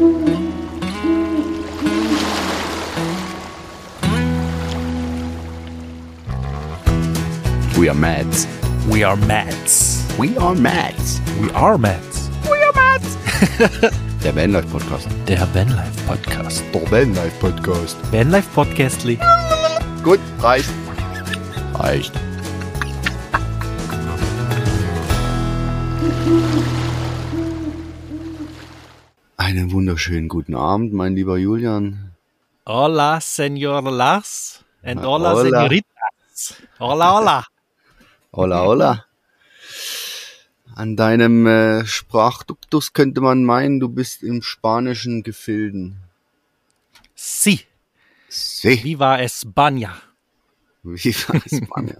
We are Mads. We are Mads. We are Mads. We are Mads. We are Mads. Der er Vanlife Podcast. Der Vanlife Podcast. Der Vanlife Podcast. Vanlife Podcastly. Gut, reicht. Reicht. Wunderschönen guten Abend, mein lieber Julian. Hola, Senor Lars. And hola, Hola. Senoritas. Hola, hola. Hola, hola. An deinem äh, Sprachduktus könnte man meinen, du bist im spanischen Gefilden. Si. Sí. Viva España. Wie war es, Mann, ja.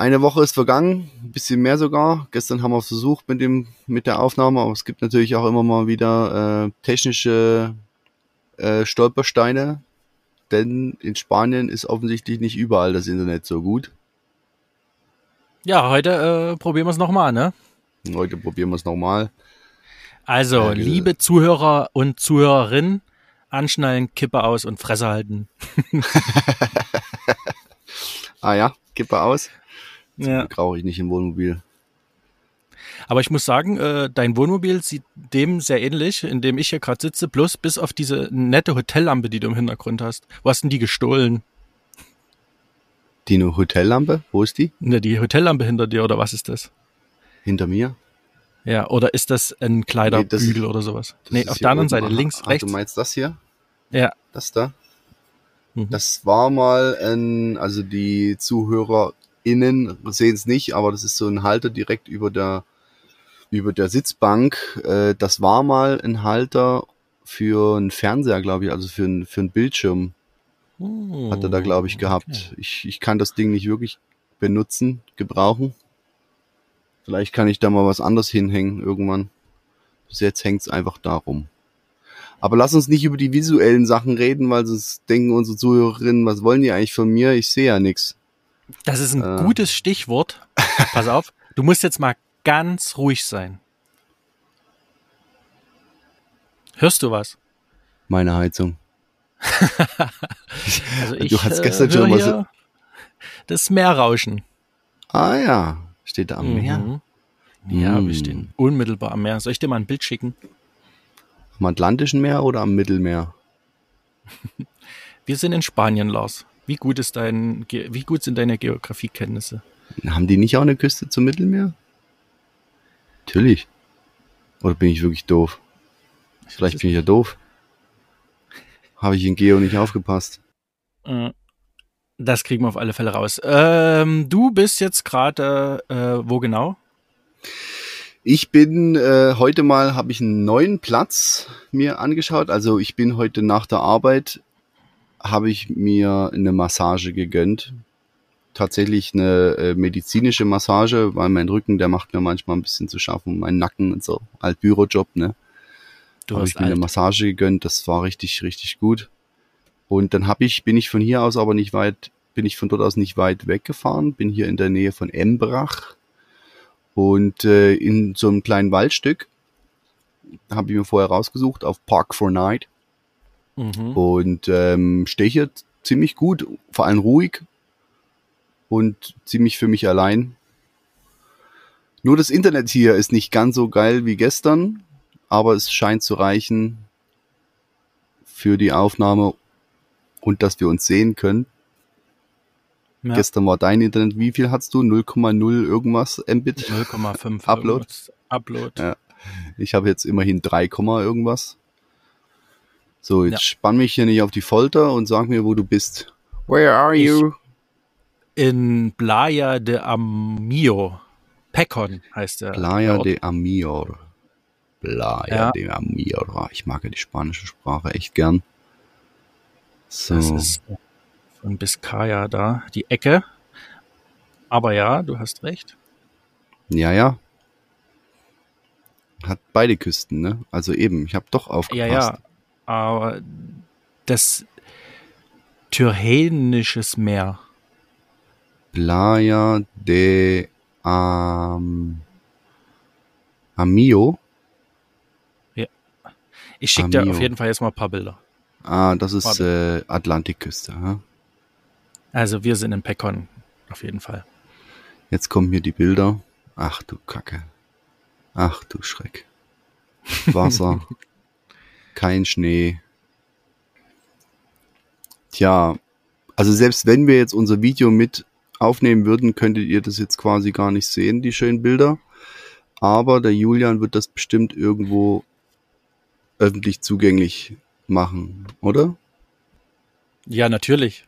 Eine Woche ist vergangen, ein bisschen mehr sogar. Gestern haben wir versucht mit dem mit der Aufnahme, aber es gibt natürlich auch immer mal wieder äh, technische äh, Stolpersteine, denn in Spanien ist offensichtlich nicht überall das Internet so gut. Ja, heute äh, probieren wir es nochmal, ne? Heute probieren wir es nochmal. Also, Äh, liebe Zuhörer und Zuhörerinnen, anschnallen, Kippe aus und Fresse halten. Ah ja, Kippe aus. Ja. Brauche ich nicht im Wohnmobil. Aber ich muss sagen, äh, dein Wohnmobil sieht dem sehr ähnlich, in dem ich hier gerade sitze, bloß bis auf diese nette Hotellampe, die du im Hintergrund hast. Wo hast denn die gestohlen? Die eine Hotellampe, wo ist die? Ne, die Hotellampe hinter dir oder was ist das? Hinter mir? Ja, oder ist das ein Kleiderbügel Nee, oder sowas? Nee, auf der anderen. Seite, Aha. links, Ach, rechts. Du meinst das hier? Ja. Das da? Mhm. Das war mal ein, also die ZuhörerInnen sehen es nicht, aber das ist so ein Halter direkt über der, über der Sitzbank. Äh, Das war mal ein Halter für einen Fernseher, glaube ich, also für, ein, für einen Bildschirm Oh, hat er da, glaube ich, gehabt. okay. Ich, ich kann das Ding nicht wirklich benutzen, gebrauchen. Vielleicht kann ich da mal was anderes hinhängen irgendwann. Bis jetzt hängt's einfach darum. Aber lass uns nicht über die visuellen Sachen reden, weil sonst denken unsere Zuhörerinnen, was wollen die eigentlich von mir? Ich sehe ja nix. Das ist ein Äh. gutes Stichwort. Pass auf, du musst jetzt mal ganz ruhig sein. Hörst du was? Meine Heizung. Also Du hast äh, gestern hör schon mal so- Das Meerrauschen. Ah ja, steht da am Meer. Mhm. Ja, Mm. wir stehen unmittelbar am Meer. Soll ich dir mal ein Bild schicken? Am Atlantischen Meer oder am Mittelmeer? Wir sind in Spanien, Lars. Wie gut ist dein, wie gut sind deine Geografiekenntnisse? Haben die nicht auch eine Küste zum Mittelmeer? Natürlich. Oder bin ich wirklich doof? Vielleicht bin ich ja doof. Habe ich in Geo nicht aufgepasst. Äh, Das kriegen wir auf alle Fälle raus. Ähm, du bist jetzt gerade äh, wo genau? Ich bin äh, heute mal, habe ich einen neuen Platz mir angeschaut. Also ich bin heute nach der Arbeit, habe ich mir eine Massage gegönnt. Tatsächlich eine äh, medizinische Massage, weil mein Rücken, der macht mir manchmal ein bisschen zu schaffen, mein Nacken und so. Alt Bürojob, ne? Du habe ich mir eine alt. Massage gegönnt. Das war richtig, richtig gut. Und dann habe ich, bin ich von hier aus aber nicht weit, bin ich von dort aus nicht weit weggefahren, bin hier in der Nähe von Embrach und äh, in so einem kleinen Waldstück habe ich mir vorher rausgesucht auf Park for Night Mhm. und ähm, stehe hier ziemlich gut, vor allem ruhig und ziemlich für mich allein. Nur das Internet hier ist nicht ganz so geil wie gestern, aber es scheint zu reichen für die Aufnahme und dass wir uns sehen können. Ja. Gestern war dein Internet, wie viel hast du? 0,0 irgendwas Mbit? 0,5 Upload? Upload. Ja. Ich habe jetzt immerhin 3, Komma irgendwas. So, jetzt Ja. spann mich hier nicht auf die Folter und sag mir, wo du bist. Where are Ich- you? In Playa de Amio. Pecon heißt der. Playa der de Amior. Playa Ja. de Amior. Ah, Ich mag ja die spanische Sprache echt gern. So. Das ist von Biscaya da, die Ecke. Aber ja, du hast recht. ja, ja. Hat beide Küsten, ne? Also eben, ich habe doch Ja, aufgepasst. ja. Aber das Tyrrhenisches Meer. Playa de Am Amio. Ich schicke dir auf jeden Fall jetzt mal ein paar Bilder. Ah, das ist äh, Atlantikküste. Hm? Also wir sind in Pekon, auf jeden Fall. Jetzt kommen hier die Bilder. Ach du Kacke. Ach du Schreck. Wasser. kein Schnee. Tja, also selbst wenn wir jetzt unser Video mit aufnehmen würden, könntet ihr das jetzt quasi gar nicht sehen, die schönen Bilder. Aber der Julian wird das bestimmt irgendwo öffentlich zugänglich machen, oder? Ja, natürlich.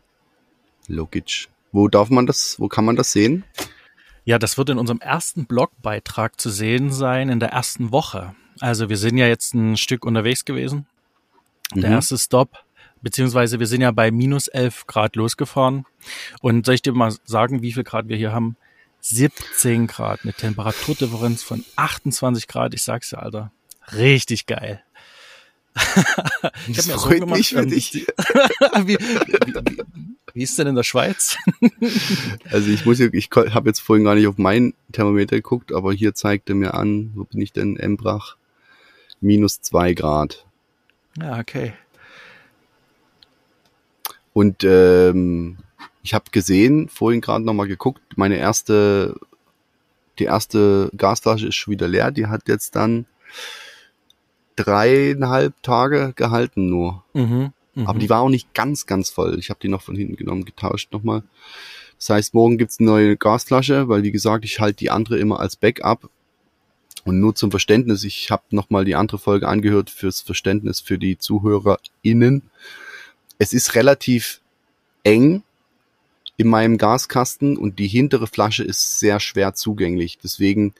Logisch. Wo darf man das, wo kann man das sehen? Ja, das wird in unserem ersten Blogbeitrag zu sehen sein, in der ersten Woche. Also wir sind ja jetzt ein Stück unterwegs gewesen. Der mhm. erste Stop, beziehungsweise wir sind ja bei minus 11 Grad losgefahren. Und soll ich dir mal sagen, wie viel Grad wir hier haben? 17 Grad, eine Temperaturdifferenz von 28 Grad. Ich sag's dir, Alter. Richtig geil. ich habe mir so gemacht, mich für ähm, dich. wie, wie, wie, wie ist denn in der Schweiz? also ich muss ich habe jetzt vorhin gar nicht auf mein Thermometer geguckt, aber hier zeigt er mir an, wo bin ich denn, Embrach? Minus zwei Grad. Ja, okay. Und ähm, ich habe gesehen, vorhin gerade nochmal geguckt, meine erste, die erste Gasflasche ist schon wieder leer. Die hat jetzt dann dreieinhalb Tage gehalten nur. Mhm, mh. Aber die war auch nicht ganz, ganz voll. Ich habe die noch von hinten genommen, getauscht nochmal. Das heißt, morgen gibt's eine neue Gasflasche, weil wie gesagt, ich halte die andere immer als Backup. Und nur zum Verständnis, ich habe nochmal die andere Folge angehört fürs Verständnis für die ZuhörerInnen. Es ist relativ eng in meinem Gaskasten und die hintere Flasche ist sehr schwer zugänglich. Deswegen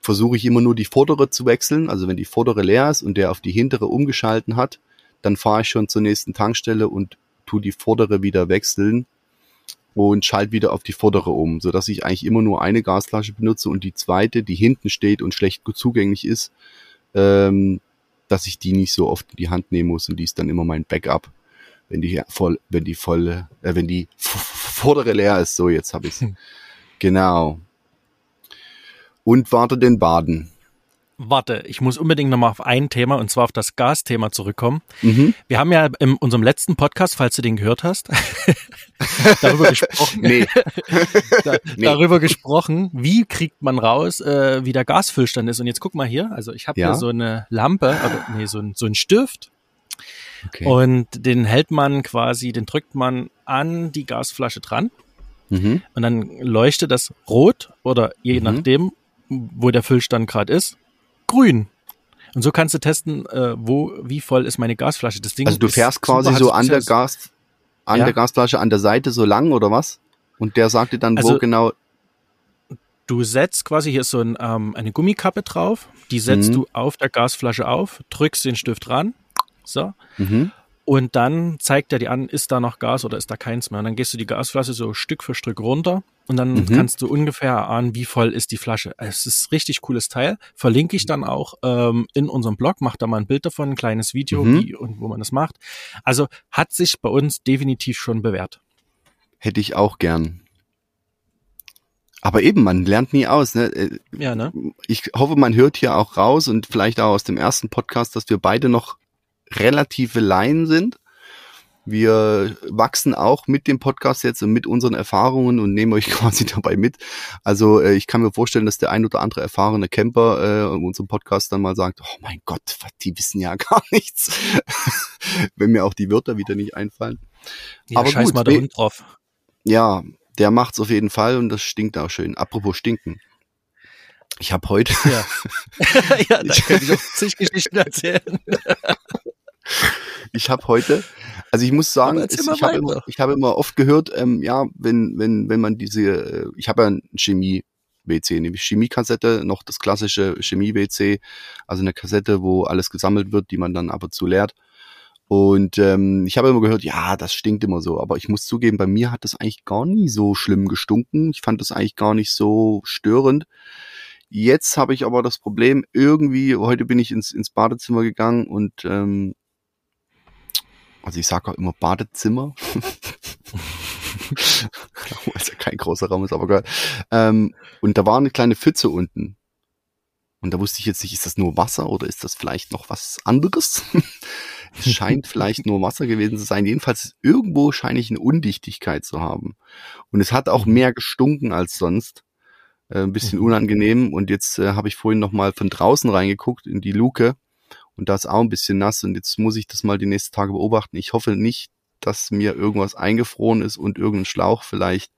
versuche ich immer nur die vordere zu wechseln. Also wenn die vordere leer ist und der auf die hintere umgeschalten hat, dann fahre ich schon zur nächsten Tankstelle und tu die vordere wieder wechseln und schalte wieder auf die vordere um, so dass ich eigentlich immer nur eine Gasflasche benutze und die zweite, die hinten steht und schlecht zugänglich ist, ähm, dass ich die nicht so oft in die Hand nehmen muss und die ist dann immer mein Backup, wenn die voll, wenn die volle, äh, wenn die vordere leer ist. So jetzt habe ich's. Hm. Genau und warte den Baden. Warte, ich muss unbedingt nochmal auf ein Thema und zwar auf das Gasthema zurückkommen. Mhm. Wir haben ja in unserem letzten Podcast, falls du den gehört hast, darüber gesprochen. Nee. da, nee. Darüber gesprochen, wie kriegt man raus, äh, wie der Gasfüllstand ist. Und jetzt guck mal hier, also ich habe ja. hier so eine Lampe, oder nee, so ein, so ein Stift. Okay. Und den hält man quasi, den drückt man an die Gasflasche dran. Mhm. Und dann leuchtet das rot oder je mhm. nachdem wo der Füllstand gerade ist, grün. Und so kannst du testen, äh, wo, wie voll ist meine Gasflasche. Das Ding also du fährst quasi so an der Gas, an ja. der Gasflasche an der Seite so lang oder was? Und der sagt dir dann, also, wo genau. Du setzt quasi, hier so ein, ähm, eine Gummikappe drauf, die setzt mhm. du auf der Gasflasche auf, drückst den Stift ran, so. Mhm. Und dann zeigt er dir an, ist da noch Gas oder ist da keins mehr. Und dann gehst du die Gasflasche so Stück für Stück runter und dann mhm. kannst du ungefähr erahnen, wie voll ist die Flasche. Es ist ein richtig cooles Teil. Verlinke ich dann auch ähm, in unserem Blog, mach da mal ein Bild davon, ein kleines Video, mhm. wie und wo man das macht. Also hat sich bei uns definitiv schon bewährt. Hätte ich auch gern. Aber eben, man lernt nie aus. Ne? Äh, ja, ne? Ich hoffe, man hört hier auch raus und vielleicht auch aus dem ersten Podcast, dass wir beide noch relative Laien sind. Wir wachsen auch mit dem Podcast jetzt und mit unseren Erfahrungen und nehmen euch quasi dabei mit. Also äh, ich kann mir vorstellen, dass der ein oder andere erfahrene Camper äh, unserem Podcast dann mal sagt, oh mein Gott, die wissen ja gar nichts. Wenn mir auch die Wörter wieder nicht einfallen. Ja, Aber scheiß gut, mal der Hund drauf. Ja, der macht's auf jeden Fall und das stinkt auch schön. Apropos stinken. Ich habe heute. Ja, ja da kann ich auch zig Geschichten erzählen. ich habe heute, also ich muss sagen, es, ich habe immer, ich habe immer oft gehört, ähm, ja, wenn wenn wenn man diese, äh, ich habe ja ein Chemie WC, nämlich Chemiekassette, noch das klassische Chemie-WC, also eine Kassette, wo alles gesammelt wird, die man dann ab und zu leert. Und ähm, ich habe immer gehört, ja, das stinkt immer so. Aber ich muss zugeben, bei mir hat das eigentlich gar nie so schlimm gestunken. Ich fand das eigentlich gar nicht so störend. Jetzt habe ich aber das Problem, irgendwie, heute bin ich ins, ins Badezimmer gegangen und ähm, also ich sage auch immer Badezimmer. Weil es ja kein großer Raum ist, aber geil. Ähm, und da war eine kleine Pfütze unten. Und da wusste ich jetzt nicht, ist das nur Wasser oder ist das vielleicht noch was anderes? es scheint vielleicht nur Wasser gewesen zu sein. Jedenfalls irgendwo scheine ich eine Undichtigkeit zu haben. Und es hat auch mhm. mehr gestunken als sonst. Äh, ein bisschen mhm. unangenehm. Und jetzt äh, habe ich vorhin noch mal von draußen reingeguckt in die Luke. Und da ist auch ein bisschen nass. Und jetzt muss ich das mal die nächsten Tage beobachten. Ich hoffe nicht, dass mir irgendwas eingefroren ist und irgendein Schlauch vielleicht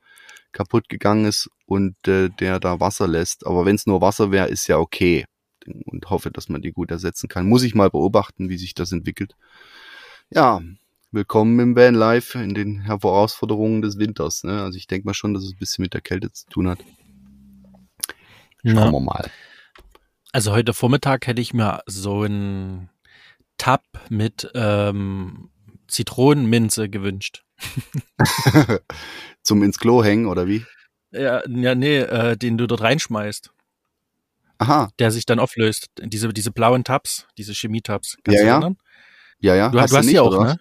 kaputt gegangen ist und äh, der da Wasser lässt. Aber wenn es nur Wasser wäre, ist ja okay. Und hoffe, dass man die gut ersetzen kann. Muss ich mal beobachten, wie sich das entwickelt. Ja, willkommen im Vanlife in den Herausforderungen des Winters. Ne? Also ich denke mal schon, dass es ein bisschen mit der Kälte zu tun hat. Schauen ja. wir mal. Also heute Vormittag hätte ich mir so ein Tab mit ähm, Zitronenminze gewünscht. Zum ins Klo hängen oder wie? Ja, ja nee, äh, den du dort reinschmeißt. Aha. Der sich dann auflöst. Diese, diese blauen Tabs, diese Chemie-Tabs. Kannst ja, ja. Erinnern? Ja, ja. Du, hast, du hast nicht, die auch, oder? ne?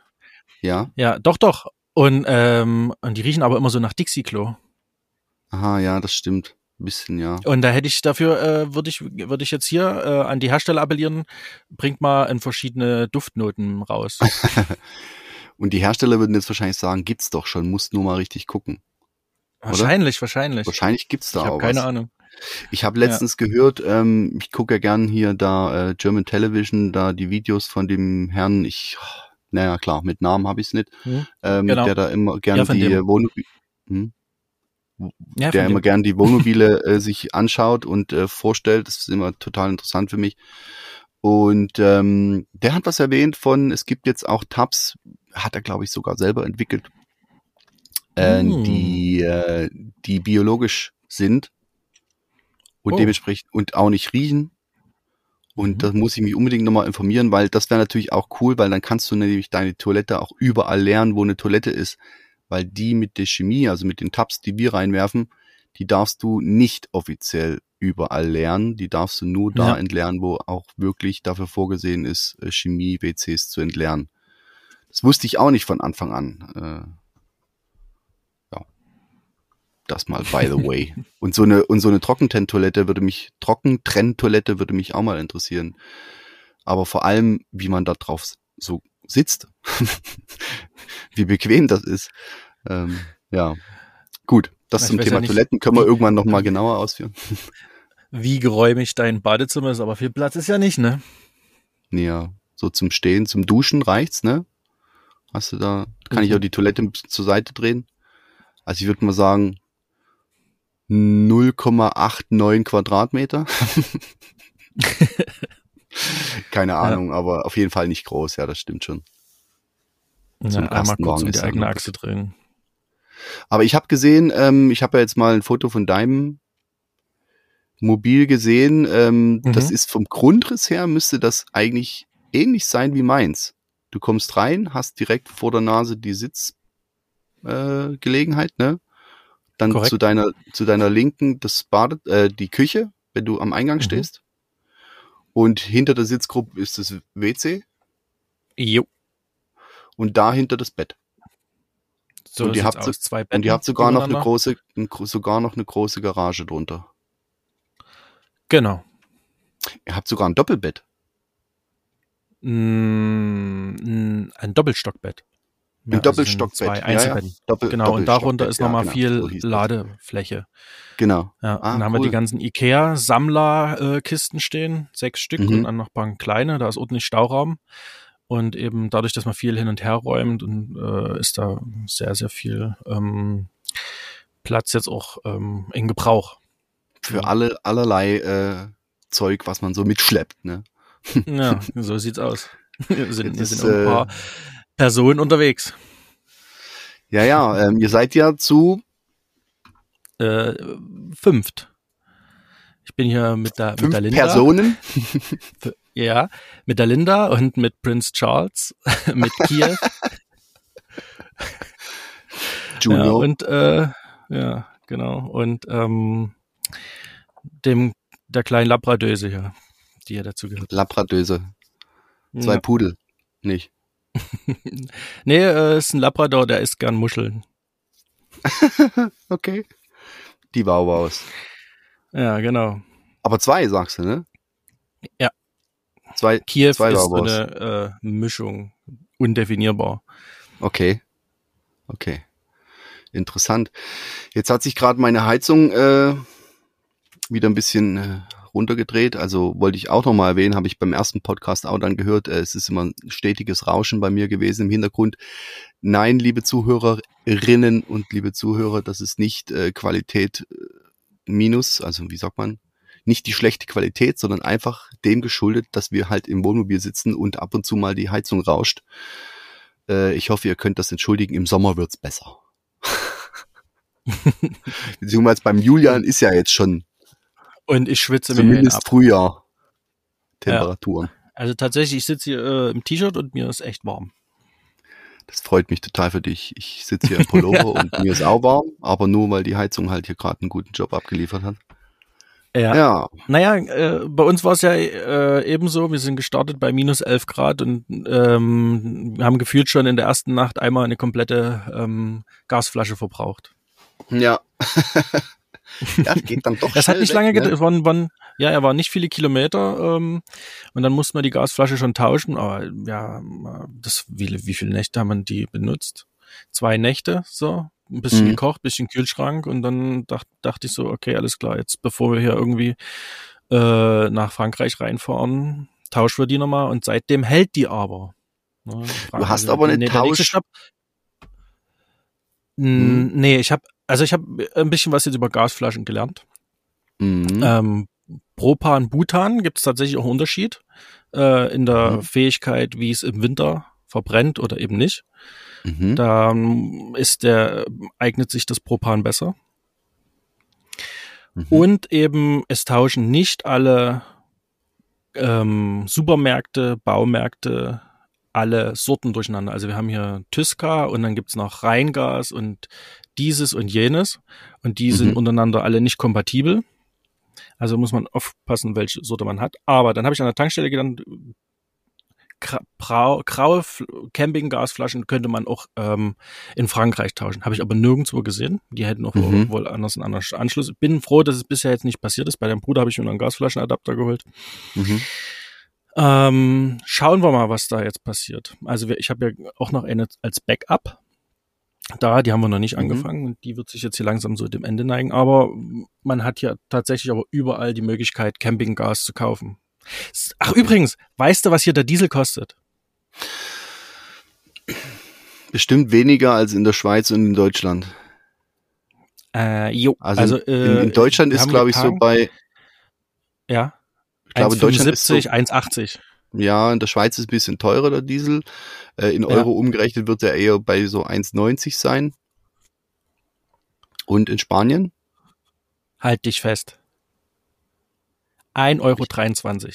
Ja. Ja, doch, doch. Und, ähm, und die riechen aber immer so nach Dixie-Klo. Aha, ja, das stimmt. Bisschen, ja. Und da hätte ich dafür, äh, würde ich, würde ich jetzt hier äh, an die Hersteller appellieren, bringt mal in verschiedene Duftnoten raus. Und die Hersteller würden jetzt wahrscheinlich sagen, gibt's doch schon, musst nur mal richtig gucken. Wahrscheinlich, oder? wahrscheinlich. Wahrscheinlich gibt's da ich auch keine was. Ahnung. Ich habe letztens ja. gehört, ähm, ich gucke ja gern hier da äh, German Television, da die Videos von dem Herrn, ich, naja klar, mit Namen habe ich es nicht, hm, ähm, genau. der da immer gern ja, die Wohnmobile, hm? Ja, der immer gern die Wohnmobile äh, sich anschaut und äh, vorstellt. Das ist immer total interessant für mich. Und ähm, der hat was erwähnt von, es gibt jetzt auch Tabs, hat er, glaube ich, sogar selber entwickelt, äh, mm. die, äh, die biologisch sind und oh. dementsprechend und auch nicht riechen. Und mhm. da muss ich mich unbedingt nochmal informieren, weil das wäre natürlich auch cool, weil dann kannst du nämlich deine Toilette auch überall lernen, wo eine Toilette ist. Weil die mit der Chemie, also mit den Tabs, die wir reinwerfen, die darfst du nicht offiziell überall lernen. Die darfst du nur da ja. entlernen, wo auch wirklich dafür vorgesehen ist, äh, Chemie-WCs zu entlernen. Das wusste ich auch nicht von Anfang an. Äh, ja. Das mal by the way. und so eine, und so eine Trockentrenntoilette würde mich, Trockentrenntoilette würde mich auch mal interessieren. Aber vor allem, wie man da drauf so sitzt. wie bequem das ist. Ähm, ja. Gut. Das ich zum Thema ja Toiletten können wir irgendwann nochmal genauer ausführen. Wie geräumig dein Badezimmer ist, aber viel Platz ist ja nicht, ne? Ja, so zum Stehen, zum Duschen reicht's, ne? Hast du da, kann mhm. ich auch die Toilette ein bisschen zur Seite drehen? Also ich würde mal sagen 0,89 Quadratmeter. Keine Ahnung, ja. aber auf jeden Fall nicht groß, ja, das stimmt schon. Ja, einmal kurz um die eigene Achse drehen. Aber ich habe gesehen, ähm, ich habe ja jetzt mal ein Foto von deinem Mobil gesehen. Ähm, mhm. Das ist vom Grundriss her, müsste das eigentlich ähnlich sein wie meins. Du kommst rein, hast direkt vor der Nase die Sitzgelegenheit, äh, ne? Dann Korrekt. zu deiner zu deiner linken das Bad, äh, die Küche, wenn du am Eingang mhm. stehst. Und hinter der Sitzgruppe ist das WC. Jo. Und dahinter das Bett. So und, ihr habt, aus, zwei und ihr habt sogar noch eine große, sogar noch eine große Garage drunter. Genau. Ihr habt sogar ein Doppelbett. Mm, ein Doppelstockbett. Ja, ein Doppelstockbett. Also zwei Einzelbetten. Ja, ja. Doppel, genau, und darunter ist nochmal ja, genau, viel so Ladefläche. Genau. Ja, ah, dann haben cool. wir die ganzen IKEA-Sammlerkisten stehen, sechs Stück mhm. und dann noch ein paar kleine, da ist ordentlich Stauraum. Und eben dadurch, dass man viel hin und her räumt, und, äh, ist da sehr, sehr viel ähm, Platz jetzt auch ähm, in Gebrauch. Für alle allerlei äh, Zeug, was man so mitschleppt, ne? Ja, so sieht's aus. Wir sind, wir sind ist, ein paar äh, Personen unterwegs. Ja, ja, ähm, ihr seid ja zu äh, fünft. Ich bin hier mit der, mit der Linda. Personen? Ja, mit der Linda und mit Prince Charles, mit Kiew. Junior. Ja, und äh, ja, genau. Und ähm, dem der kleinen Labradöse hier, die ja dazu gehört. Labradöse. Zwei ja. Pudel, nicht. nee, äh, ist ein Labrador, der isst gern Muscheln. okay. Die Wauwaus. Ja, genau. Aber zwei, sagst du, ne? Ja. Zwei, Kiew zwei ist so eine äh, Mischung, undefinierbar. Okay. Okay. Interessant. Jetzt hat sich gerade meine Heizung äh, wieder ein bisschen äh, runtergedreht. Also wollte ich auch nochmal erwähnen, habe ich beim ersten Podcast auch dann gehört, äh, es ist immer ein stetiges Rauschen bei mir gewesen im Hintergrund. Nein, liebe Zuhörerinnen und liebe Zuhörer, das ist nicht äh, Qualität äh, minus, also wie sagt man, nicht die schlechte Qualität, sondern einfach dem geschuldet, dass wir halt im Wohnmobil sitzen und ab und zu mal die Heizung rauscht. Äh, ich hoffe, ihr könnt das entschuldigen. Im Sommer wird's besser. Beziehungsweise beim Julian ist ja jetzt schon und ich schwitze mir Zumindest Frühjahr. Temperaturen. Ja. Also tatsächlich, ich sitze hier äh, im T-Shirt und mir ist echt warm. Das freut mich total für dich. Ich sitze hier im Pullover und mir ist auch warm, aber nur weil die Heizung halt hier gerade einen guten Job abgeliefert hat. Ja. ja. Naja, äh, bei uns war es ja äh, ebenso. Wir sind gestartet bei minus 11 Grad und ähm, haben gefühlt schon in der ersten Nacht einmal eine komplette ähm, Gasflasche verbraucht. Ja. ja, geht dann doch. Das hat nicht lange gedauert. Ne? Waren, waren, ja, er war nicht viele Kilometer ähm, und dann mussten wir die Gasflasche schon tauschen. Aber ja, das wie, wie viele Nächte haben wir die benutzt? Zwei Nächte, so ein bisschen mhm. gekocht, bisschen Kühlschrank und dann dacht, dachte ich so, okay, alles klar, jetzt bevor wir hier irgendwie äh, nach Frankreich reinfahren, tauschen wir die nochmal und seitdem hält die aber. Ne, du hast aber eine Tausch. Hm. Nee, ich habe also ich habe ein bisschen was jetzt über Gasflaschen gelernt. Mhm. Ähm, Propan, Butan gibt es tatsächlich auch einen Unterschied äh, in der mhm. Fähigkeit, wie es im Winter verbrennt oder eben nicht. Mhm. Da ähm, ist der, eignet sich das Propan besser. Mhm. Und eben, es tauschen nicht alle ähm, Supermärkte, Baumärkte alle Sorten durcheinander. Also wir haben hier Tyska und dann gibt's noch Rheingas und dieses und jenes. Und die mhm. sind untereinander alle nicht kompatibel. Also muss man aufpassen, welche Sorte man hat. Aber dann habe ich an der Tankstelle gedacht, graue Campinggasflaschen könnte man auch ähm, in Frankreich tauschen. Habe ich aber nirgendwo gesehen. Die hätten auch mhm. wohl anders einen anderen Anschluss. Bin froh, dass es bisher jetzt nicht passiert ist. Bei deinem Bruder habe ich mir einen Gasflaschenadapter geholt. Mhm. Ähm, schauen wir mal, was da jetzt passiert. Also ich habe ja auch noch eine als Backup da, die haben wir noch nicht mhm. angefangen und die wird sich jetzt hier langsam so dem Ende neigen. Aber man hat ja tatsächlich aber überall die Möglichkeit, Campinggas zu kaufen. Ach, übrigens, weißt du, was hier der Diesel kostet? Bestimmt weniger als in der Schweiz und in Deutschland. Äh, jo, also, also äh, in, in, Deutschland ist, glaube ich, so bei. Ja. Ich glaube, 1, Deutschland ist so, 1,80. Ja, in der Schweiz ist ein bisschen teurer der Diesel. Äh, in Euro ja. umgerechnet wird er eher bei so 1,90 sein. Und in Spanien? Halt dich fest. 1,23 Euro.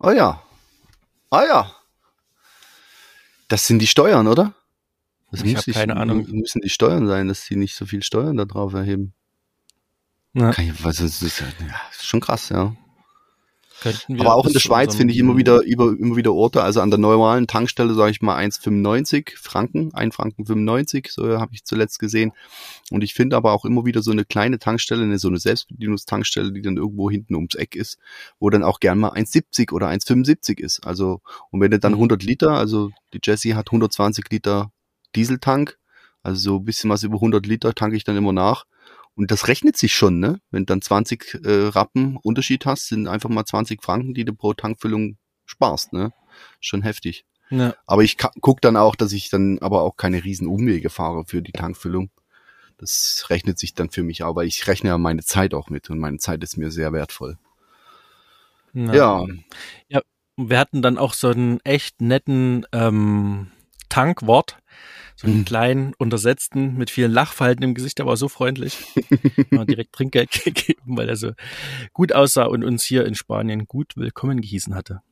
Oh ja. Ah ja. Das sind die Steuern, oder? Das ich habe keine Ahnung. Müssen die Steuern sein, dass sie nicht so viel Steuern da drauf erheben. Ja. Kann ich, was ist, ist, ja, ist schon krass, ja. Aber auch in der Schweiz finde ich immer wieder, über, immer wieder Orte, also an der normalen Tankstelle sage ich mal 1,95 Franken, 1 Franken 95, so habe ich zuletzt gesehen. Und ich finde aber auch immer wieder so eine kleine Tankstelle, eine, so eine Selbstbedienungstankstelle, die dann irgendwo hinten ums Eck ist, wo dann auch gern mal 1,70 oder 1,75 ist. Also, und wenn du dann 100 mhm. Liter, also die Jessie hat 120 Liter Dieseltank, also so ein bisschen was über 100 Liter tanke ich dann immer nach. Und das rechnet sich schon, ne? Wenn du dann 20 äh, Rappen Unterschied hast, sind einfach mal 20 Franken, die du pro Tankfüllung sparst, ne? Schon heftig. Ja. Aber ich guck dann auch, dass ich dann aber auch keine riesen Umwege fahre für die Tankfüllung. Das rechnet sich dann für mich auch, weil ich rechne ja meine Zeit auch mit und meine Zeit ist mir sehr wertvoll. Na, ja. Ja, wir hatten dann auch so einen echt netten ähm, Tankwort so einen mhm. kleinen, untersetzten, mit vielen Lachfalten im Gesicht, der war so freundlich. Wir direkt Trinkgeld gegeben, weil er so gut aussah und uns hier in Spanien gut willkommen gehießen hatte.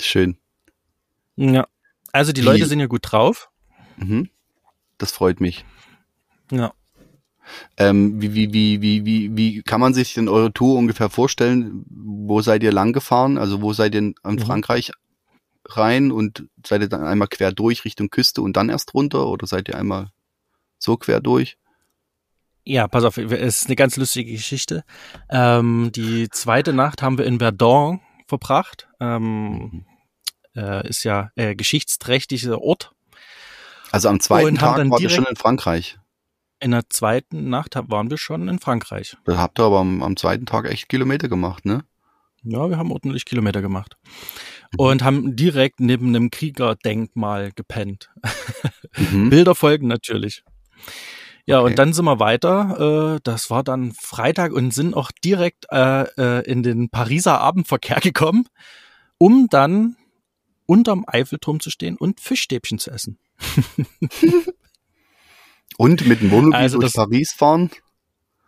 Schön. Ja. Also die Wie? Leute sind ja gut drauf. Mhm. Das freut mich. Ja. Ähm, wie, wie, wie, wie, wie, wie kann man sich denn eure Tour ungefähr vorstellen? Wo seid ihr lang gefahren? Also wo seid ihr in, in mhm. Frankreich rein und seid ihr dann einmal quer durch Richtung Küste und dann erst runter oder seid ihr einmal so quer durch? Ja, pass auf, es ist eine ganz lustige Geschichte. Ähm, die zweite Nacht haben wir in Verdun verbracht. Ähm, äh, ist ja äh, geschichtsträchtiger Ort. Also am zweiten Tag waren wir schon in Frankreich. In der zweiten Nacht waren wir schon in Frankreich. Da habt ihr aber am, am zweiten Tag echt Kilometer gemacht, ne? Ja, wir haben ordentlich Kilometer gemacht. Mhm. Und haben direkt neben einem Kriegerdenkmal gepennt. Mhm. Bilder folgen natürlich. Ja, okay. und dann sind wir weiter. Äh, das war dann Freitag und sind auch direkt äh, äh, in den Pariser Abendverkehr gekommen, um dann unterm Eiffelturm zu stehen und Fischstäbchen zu essen. und mit dem Wohnmobil also durch Paris fahren?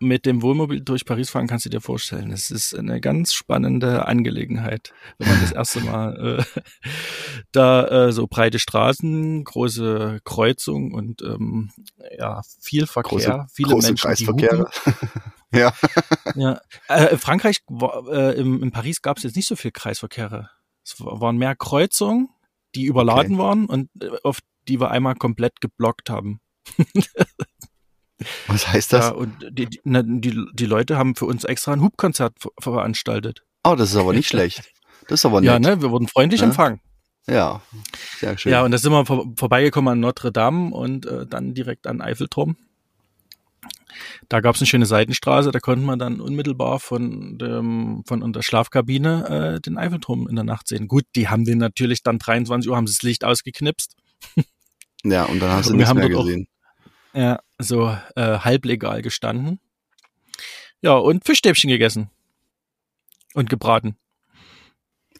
Mit dem Wohnmobil durch Paris fahren, kannst du dir vorstellen. Es ist eine ganz spannende Angelegenheit, wenn man das erste Mal äh, da äh, so breite Straßen, große Kreuzung und ähm, ja viel Verkehr, große, viele große Menschen, Kreisverkehre. ja. ja. Äh, Frankreich, äh, im, in Paris gab es jetzt nicht so viel Kreisverkehre. Es waren mehr Kreuzungen, die überladen okay. waren und äh, auf die wir einmal komplett geblockt haben. Was heißt das? Ja, und die, die, die, Leute haben für uns extra ein Hubkonzert veranstaltet. Oh, das ist aber nicht schlecht. Das ist aber nett. Ja, ne, wir wurden freundlich ja? empfangen. Ja, sehr schön. Ja, und da sind wir vor, vorbeigekommen an Notre Dame und äh, dann direkt an Eiffelturm. Da gab es eine schöne Seitenstraße, da konnte man dann unmittelbar von dem, von der Schlafkabine äh, den Eiffelturm in der Nacht sehen. Gut, die haben den natürlich dann 23 Uhr haben sie das Licht ausgeknipst. Ja, und dann hast du nichts mehr gesehen. Ja, so äh, halblegal gestanden. Ja, und Fischstäbchen gegessen. Und gebraten.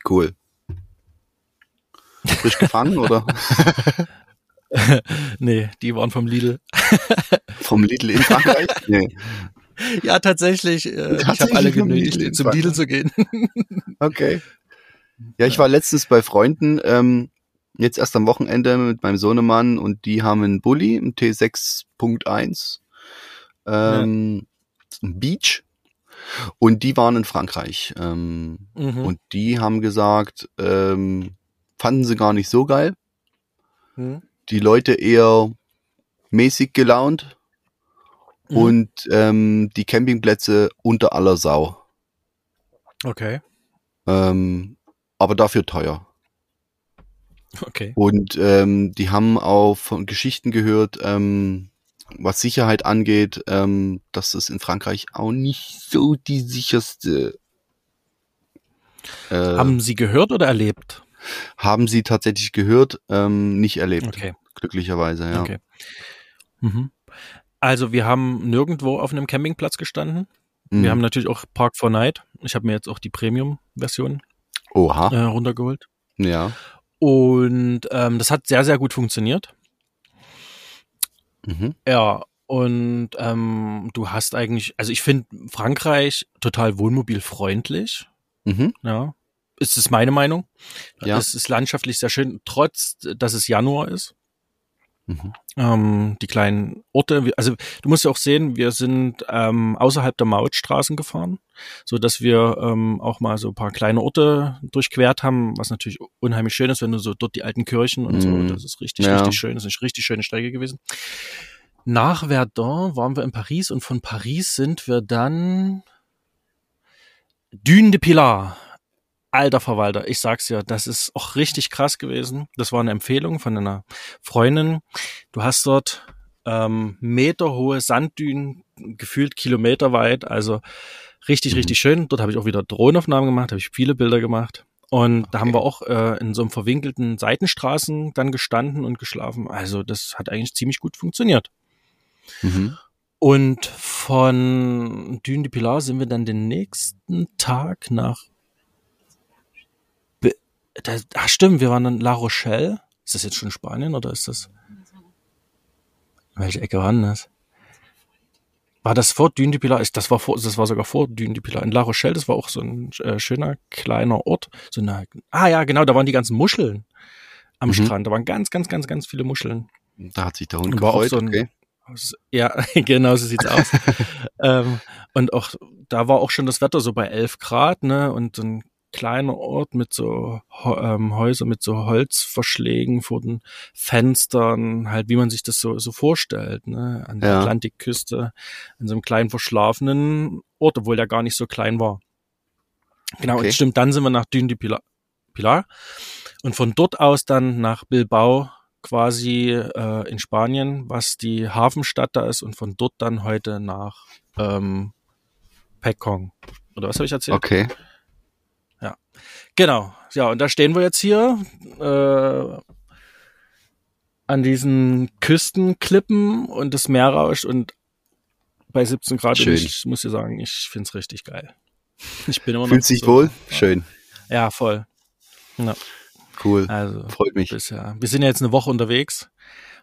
Cool. Frisch gefangen, oder? nee, die waren vom Lidl. vom Lidl in Frankreich? Nee. Ja, tatsächlich. Äh, tatsächlich ich habe alle genötigt, zum Lidl zu gehen. okay. Ja, ich war letztens bei Freunden ähm, jetzt erst am Wochenende mit meinem Sohnemann und die haben einen Bulli, einen T6.1, ähm, ja. ein Beach. Und die waren in Frankreich. Ähm, mhm. Und die haben gesagt, ähm, fanden sie gar nicht so geil. Mhm. Die Leute eher mäßig gelaunt. Mhm. Und ähm, die Campingplätze unter aller Sau. Okay. Ähm, aber dafür teuer. Okay. Und ähm, die haben auch von Geschichten gehört, ähm, was Sicherheit angeht, ähm, dass es in Frankreich auch nicht so die sicherste. Äh, haben Sie gehört oder erlebt? Haben Sie tatsächlich gehört, ähm, nicht erlebt. Okay. Glücklicherweise, ja. Okay. Mhm. Also wir haben nirgendwo auf einem Campingplatz gestanden. Mhm. Wir haben natürlich auch Park for Night. Ich habe mir jetzt auch die Premium-Version äh, runtergeholt. Ja. Und ähm, das hat sehr, sehr gut funktioniert. Mhm. Ja, und ähm, du hast eigentlich, also ich finde Frankreich total wohnmobilfreundlich. Mhm. Ja. Ist es meine Meinung. Ja. Es ist landschaftlich sehr schön, trotz dass es Januar ist. Mhm. Ähm, die kleinen Orte, also du musst ja auch sehen, wir sind ähm, außerhalb der Mautstraßen gefahren, so dass wir ähm, auch mal so ein paar kleine Orte durchquert haben, was natürlich unheimlich schön ist, wenn du so dort die alten Kirchen und mhm. so, das ist richtig, ja. richtig schön, das ist eine richtig schöne Strecke gewesen. Nach Verdun waren wir in Paris und von Paris sind wir dann Dune de Pilar alter Verwalter, ich sag's ja, das ist auch richtig krass gewesen. Das war eine Empfehlung von einer Freundin. Du hast dort ähm, meterhohe Sanddünen, gefühlt kilometerweit, also richtig, mhm. richtig schön. Dort habe ich auch wieder Drohnenaufnahmen gemacht, habe ich viele Bilder gemacht. Und okay. da haben wir auch äh, in so einem verwinkelten Seitenstraßen dann gestanden und geschlafen. Also das hat eigentlich ziemlich gut funktioniert. Mhm. Und von Dune de Pilar sind wir dann den nächsten Tag nach das, ach stimmt, wir waren in La Rochelle. Ist das jetzt schon Spanien oder ist das? Welche Ecke war denn das? War das vor Dune de Pilar? Das war vor, das war sogar vor Dune de Pilar. In La Rochelle, das war auch so ein äh, schöner kleiner Ort. So eine, ah ja, genau, da waren die ganzen Muscheln am mhm. Strand. Da waren ganz, ganz, ganz, ganz viele Muscheln. Da hat sich der Hund gefreut, so ein, okay. Ja, genau so sieht's aus. ähm, und auch da war auch schon das Wetter so bei 11 Grad, ne? Und dann kleiner Ort mit so ähm, Häuser mit so Holzverschlägen vor den Fenstern, halt wie man sich das so, so vorstellt, ne? An der ja. Atlantikküste, in so einem kleinen verschlafenen Ort, obwohl der gar nicht so klein war. Genau, okay. und stimmt, dann sind wir nach Dune de Pilar, Pilar und von dort aus dann nach Bilbao quasi äh, in Spanien, was die Hafenstadt da ist und von dort dann heute nach ähm, Pekong. Oder was habe ich erzählt? Okay. Ja. Genau. Ja, und da stehen wir jetzt hier äh, an diesen Küstenklippen und das Meer rauscht und bei 17 Grad. Schön. ich muss dir sagen, ich finde es richtig geil. Ich bin immer noch. Fühlt sich so, wohl? Schön. Ja, voll. Ja. Cool. Also, Freut mich. Bisher. Wir sind ja jetzt eine Woche unterwegs.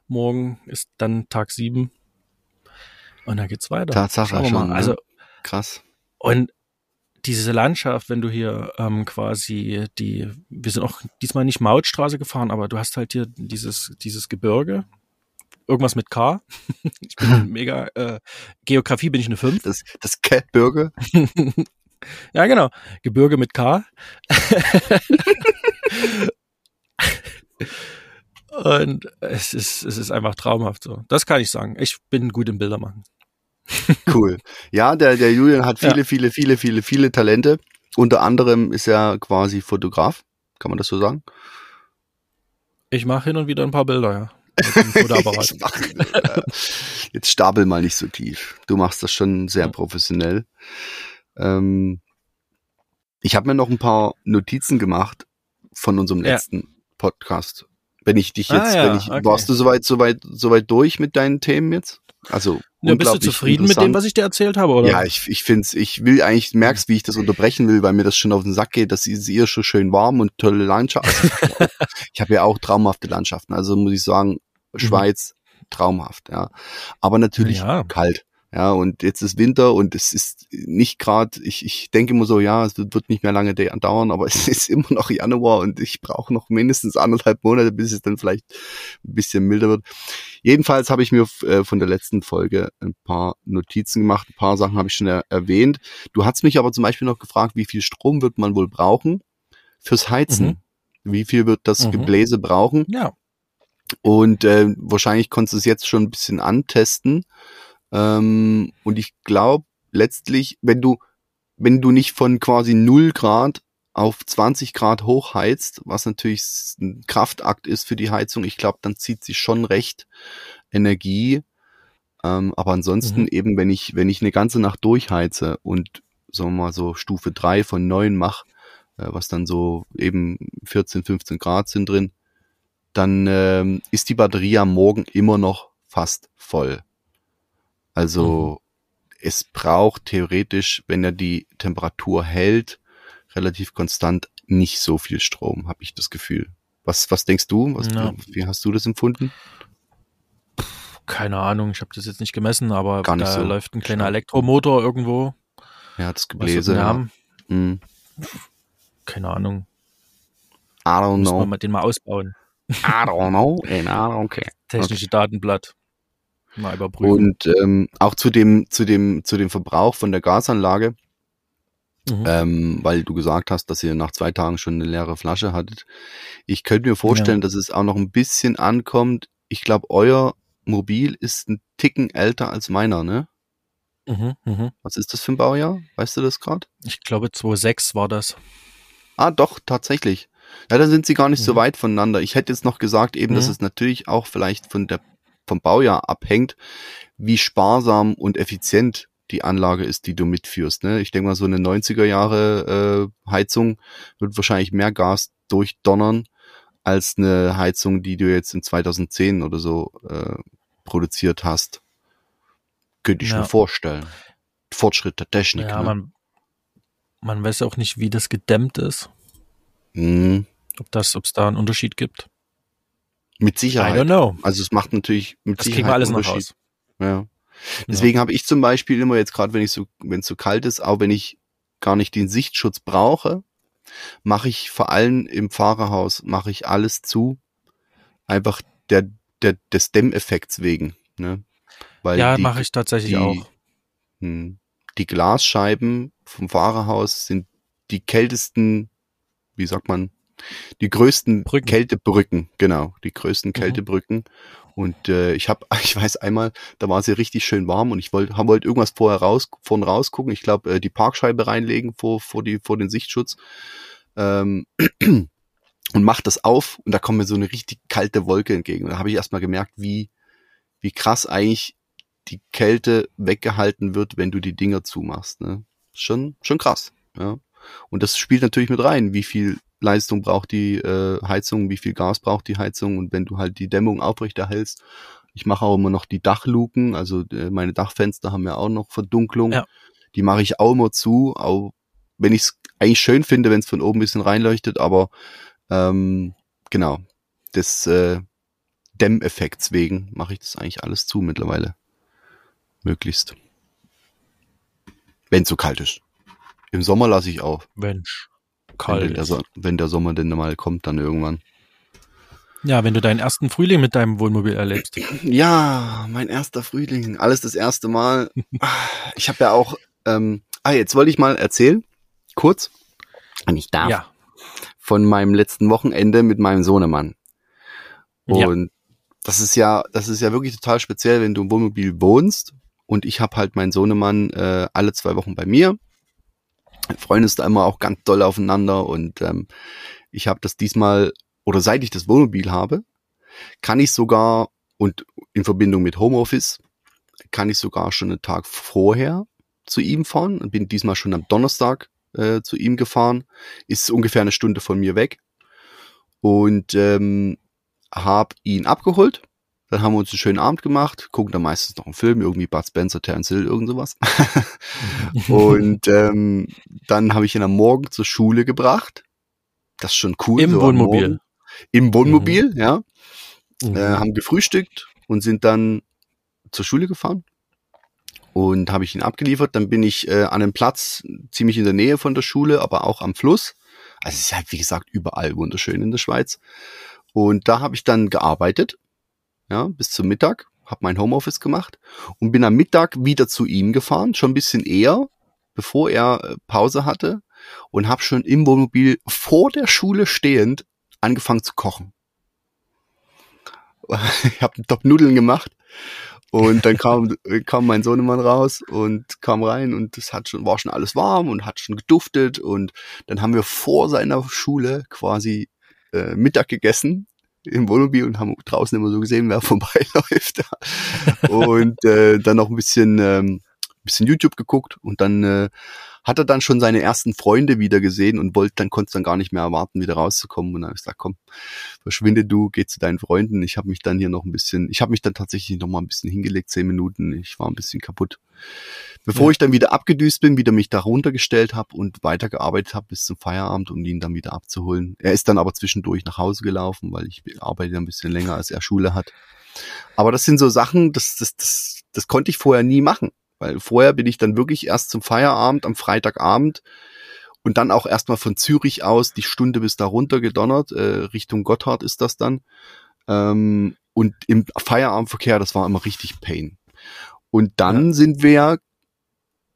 Morgen ist dann Tag sieben. Und dann geht's weiter. Tatsache schon. Ne? Also, krass. Und diese Landschaft, wenn du hier ähm, quasi die, wir sind auch diesmal nicht Mautstraße gefahren, aber du hast halt hier dieses, dieses Gebirge, irgendwas mit K. ich bin mega, äh, Geografie bin ich eine 5. Das, das Gebirge? ja, genau. Gebirge mit K. Und es ist, es ist einfach traumhaft so. Das kann ich sagen. Ich bin gut im Bilder machen. Cool. Ja, der, der Julian hat viele, ja. viele, viele, viele, viele Talente. Unter anderem ist er quasi Fotograf. Kann man das so sagen? Ich mache hin und wieder ein paar Bilder, ja. Jetzt stapel mal nicht so tief. Du machst das schon sehr professionell. Ähm, ich habe mir noch ein paar Notizen gemacht von unserem letzten ja. Podcast. Wenn ich dich jetzt, ah, ja, wenn ich, okay. warst du soweit, soweit, soweit durch mit deinen Themen jetzt? Also, ja, bist du zufrieden mit dem, was ich dir erzählt habe, oder? Ja, ich, ich find's, ich will eigentlich, merkst, wie ich das unterbrechen will, weil mir das schon auf den Sack geht, dass ist ihr schon schön warm und tolle Landschaft. Also, ich habe ja auch traumhafte Landschaften. Also muss ich sagen, mhm. Schweiz, mhm. traumhaft, ja. Aber natürlich ja. kalt. Ja, und jetzt ist Winter und es ist nicht gerade, ich, ich denke immer so, ja, es wird nicht mehr lange dauern, aber es ist immer noch Januar und ich brauche noch mindestens anderthalb Monate, bis es dann vielleicht ein bisschen milder wird. Jedenfalls habe ich mir äh, von der letzten Folge ein paar Notizen gemacht, ein paar Sachen habe ich schon er erwähnt. Du hast mich aber zum Beispiel noch gefragt, wie viel Strom wird man wohl brauchen fürs Heizen? Mhm. Wie viel wird das mhm. Gebläse brauchen? Ja. Und äh, wahrscheinlich konntest du es jetzt schon ein bisschen antesten. Ähm, und ich glaube, letztlich, wenn du, wenn du nicht von quasi null Grad auf 20 Grad hochheizt, was natürlich ein Kraftakt ist für die Heizung, ich glaube, dann zieht sie schon recht Energie. Ähm, aber ansonsten mhm. eben, wenn ich, wenn ich eine ganze Nacht durchheize und sagen wir mal so Stufe drei von neun mache, äh, was dann so eben 14, 15 Grad sind drin, dann ähm, ist die Batterie am Morgen immer noch fast voll. Also mhm. es braucht theoretisch, wenn er die Temperatur hält, relativ konstant nicht so viel Strom, habe ich das Gefühl. Was, was denkst du? Was, ja. Wie hast du das empfunden? Keine Ahnung, ich habe das jetzt nicht gemessen, aber Gar da so. läuft ein kleiner Elektromotor irgendwo. Ja, das Gebläse. Ja. Mhm. Keine Ahnung. I don't know. Müssen wir den mal ausbauen. I don't know. I don't care. Technische okay. Datenblatt. Mal überprüfen. Und ähm, auch zu dem, zu dem, zu dem Verbrauch von der Gasanlage, mhm. ähm, weil du gesagt hast, dass ihr nach zwei Tagen schon eine leere Flasche hattet. Ich könnte mir vorstellen, ja. dass es auch noch ein bisschen ankommt. Ich glaube, euer Mobil ist ein Ticken älter als meiner, ne? Mhm, mh. Was ist das für ein Baujahr? Weißt du das gerade? Ich glaube 2.6 war das. Ah, doch, tatsächlich. Ja, da sind sie gar nicht mhm. so weit voneinander. Ich hätte jetzt noch gesagt, eben, mhm. dass es natürlich auch vielleicht von der vom Baujahr abhängt, wie sparsam und effizient die Anlage ist, die du mitführst. Ne? Ich denke mal, so eine 90er Jahre äh, Heizung wird wahrscheinlich mehr Gas durchdonnern als eine Heizung, die du jetzt in 2010 oder so äh, produziert hast. Könnte ich ja. mir vorstellen. Fortschritt der Technik. Ja, ne? man, man weiß auch nicht, wie das gedämmt ist. Mhm. Ob das, ob es da einen Unterschied gibt. Mit Sicherheit. I don't know. Also es macht natürlich mit das Sicherheit kriegen wir alles noch raus. Ja. Deswegen ja. habe ich zum Beispiel immer jetzt gerade, wenn ich so, wenn es so kalt ist, auch wenn ich gar nicht den Sichtschutz brauche, mache ich vor allem im Fahrerhaus mache ich alles zu, einfach der der des Dämmeffekts wegen. Ne? Weil ja, mache ich tatsächlich die, auch. Hm, die Glasscheiben vom Fahrerhaus sind die kältesten wie sagt man, die größten Brücken. Kältebrücken, genau, die größten mhm. Kältebrücken. Und äh, ich habe, ich weiß einmal, da war sie richtig schön warm und ich wollte wollt irgendwas vorher raus, vorn rausgucken. Ich glaube, äh, die Parkscheibe reinlegen vor, vor, die, vor den Sichtschutz. Ähm, und mach das auf und da kommt mir so eine richtig kalte Wolke entgegen. Und da habe ich erstmal gemerkt, wie, wie krass eigentlich die Kälte weggehalten wird, wenn du die Dinger zumachst. Ne? Schon, schon krass. Ja. Und das spielt natürlich mit rein, wie viel Leistung braucht die äh, Heizung, wie viel Gas braucht die Heizung und wenn du halt die Dämmung aufrechterhältst. Ich mache auch immer noch die Dachluken, also äh, meine Dachfenster haben ja auch noch Verdunklung. Ja. Die mache ich auch immer zu, auch wenn ich es eigentlich schön finde, wenn es von oben ein bisschen reinleuchtet, aber ähm, genau, des äh, Dämmeffekts wegen mache ich das eigentlich alles zu mittlerweile. Möglichst. Wenn es so kalt ist. Im Sommer lasse ich auf. Mensch kalt wenn der, wenn der Sommer denn mal kommt, dann irgendwann. Ja, wenn du deinen ersten Frühling mit deinem Wohnmobil erlebst. Ja, mein erster Frühling. Alles das erste Mal. Ich habe ja auch, ähm, ah, jetzt wollte ich mal erzählen, kurz, wenn ich darf, ja. von meinem letzten Wochenende mit meinem Sohnemann. Und ja. das ist ja, das ist ja wirklich total speziell, wenn du im Wohnmobil wohnst und ich habe halt meinen Sohnemann äh, alle zwei Wochen bei mir Freunde ist da immer auch ganz doll aufeinander und ähm, ich habe das diesmal oder seit ich das Wohnmobil habe, kann ich sogar und in Verbindung mit Homeoffice kann ich sogar schon einen Tag vorher zu ihm fahren und bin diesmal schon am Donnerstag äh, zu ihm gefahren, ist ungefähr eine Stunde von mir weg. Und ähm, habe ihn abgeholt dann haben wir uns einen schönen Abend gemacht, gucken dann meistens noch einen Film, irgendwie Bud Spencer, Terence Hill, irgend sowas. und ähm, dann habe ich ihn am Morgen zur Schule gebracht. Das ist schon cool. Im so Wohnmobil. Im Wohnmobil, mhm. ja. Mhm. Äh, haben gefrühstückt und sind dann zur Schule gefahren und habe ich ihn abgeliefert. Dann bin ich äh, an einem Platz ziemlich in der Nähe von der Schule, aber auch am Fluss. Also es ist halt wie gesagt überall wunderschön in der Schweiz. Und da habe ich dann gearbeitet ja, bis zum Mittag, habe mein Homeoffice gemacht und bin am Mittag wieder zu ihm gefahren, schon ein bisschen eher, bevor er äh, Pause hatte und habe schon im Wohnmobil vor der Schule stehend angefangen zu kochen. Ich habe Top Nudeln gemacht und dann kam, kam mein Sohnemann raus und kam rein und es hat schon, war schon alles warm und hat schon geduftet und dann haben wir vor seiner Schule quasi äh, Mittag gegessen im Wohnmobil und haben draußen immer so gesehen, wer vorbeiläuft. und äh, dann noch ein bisschen, ähm, bisschen YouTube geguckt und dann äh, hat er dann schon seine ersten Freunde wieder gesehen und wollte dann konnte dann gar nicht mehr erwarten, wieder rauszukommen. Und dann habe ich gesagt, komm, verschwinde du, geh zu deinen Freunden. Ich habe mich dann hier noch ein bisschen, ich habe mich dann tatsächlich noch mal ein bisschen hingelegt, zehn Minuten. Ich war ein bisschen kaputt. Bevor ja. ich dann wieder abgedüst bin, wieder mich da runtergestellt habe und weitergearbeitet habe bis zum Feierabend, um ihn dann wieder abzuholen. Er ist dann aber zwischendurch nach Hause gelaufen, weil ich arbeite ein bisschen länger, als er Schule hat. Aber das sind so Sachen, das, das, das, das konnte ich vorher nie machen. Weil vorher bin ich dann wirklich erst zum Feierabend am Freitagabend und dann auch erstmal von Zürich aus die Stunde bis da runter gedonnert. Äh, Richtung Gotthard ist das dann. Ähm, und im Feierabendverkehr, das war immer richtig Pain. Und dann ja. sind wir,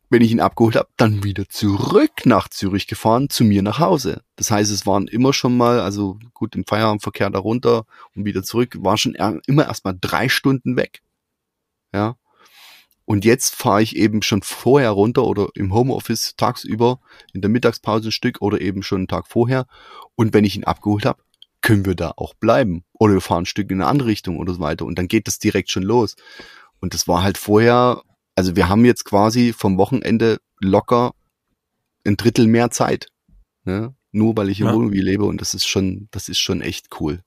wenn ich ihn abgeholt habe, dann wieder zurück nach Zürich gefahren, zu mir nach Hause. Das heißt, es waren immer schon mal, also gut, im Feierabendverkehr da runter und wieder zurück, war schon immer erstmal drei Stunden weg. Ja. Und jetzt fahre ich eben schon vorher runter oder im Homeoffice tagsüber, in der Mittagspause ein Stück oder eben schon einen Tag vorher. Und wenn ich ihn abgeholt habe, können wir da auch bleiben. Oder wir fahren ein Stück in eine andere Richtung oder so weiter. Und dann geht das direkt schon los. Und das war halt vorher, also wir haben jetzt quasi vom Wochenende locker ein Drittel mehr Zeit. Ne? Nur weil ich im ja. Wohnmobil lebe und das ist schon, das ist schon echt cool.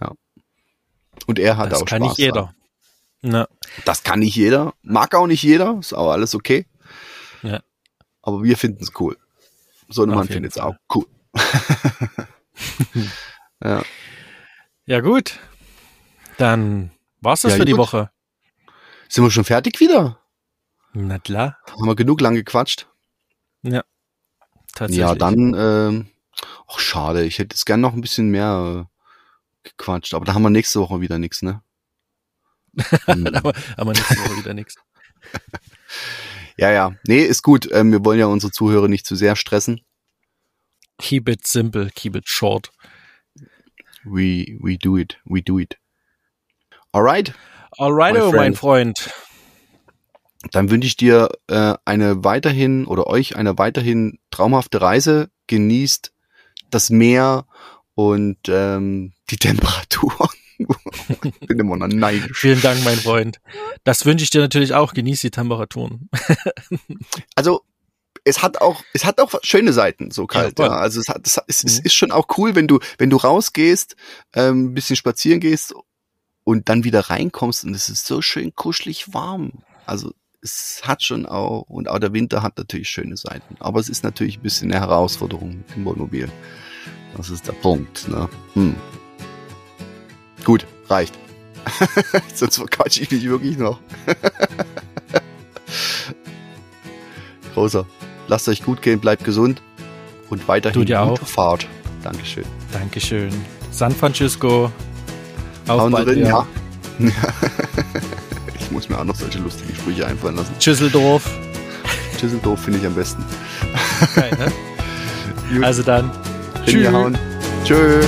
Ja. Und er hat das auch Spaß. Das kann nicht jeder. Dran. Ja. Das kann nicht jeder, mag auch nicht jeder, ist aber alles okay. Ja. Aber wir finden es cool. So ein Mann findet es auch cool. ja. ja, gut. Dann war's das ja, für die Woche. Sind wir schon fertig wieder? Na klar. Haben wir genug lang gequatscht? Ja. Tatsächlich. Ja, dann, äh, ach schade, ich hätte es gern noch ein bisschen mehr äh, gequatscht, aber da haben wir nächste Woche wieder nichts, ne? aber, aber nächste Woche wieder nichts. Ja, ja. Nee, ist gut. Ähm, wir wollen ja unsere Zuhörer nicht zu sehr stressen. Keep it simple, keep it short. We, we do it, we do it. Alright. Alright, oh, mein Freund. Dann wünsche ich dir äh, eine weiterhin oder euch eine weiterhin traumhafte Reise. Genießt das Meer und ähm, die Temperatur. bin immer noch neidisch. Vielen Dank, mein Freund. Das wünsche ich dir natürlich auch. Genieß die Temperaturen. also es hat auch, es hat auch schöne Seiten, so kalt. Ja, ja. Also es, hat, es, es, es, mhm. ist schon auch cool, wenn du, wenn du rausgehst, ähm, ein bisschen spazieren gehst und dann wieder reinkommst und es ist so schön kuschelig warm. Also es hat schon auch, und auch der Winter hat natürlich schöne Seiten. Aber es ist natürlich ein bisschen eine Herausforderung im Wohnmobil. Das ist der Punkt. Ne? Hm. Gut, reicht. Sonst verquatsche ich mich wirklich noch. Großer. Lasst euch gut gehen, bleibt gesund und weiterhin gute auch. Fahrt. Dankeschön. Dankeschön. San Francisco. Auf Hauen bald, drin, ja. ja. ich muss mir auch noch solche lustigen Sprüche einfallen lassen. Tschüsseldorf. Tschüsseldorf finde ich am besten. Okay, ne? also dann. Tschüss. Tschüss.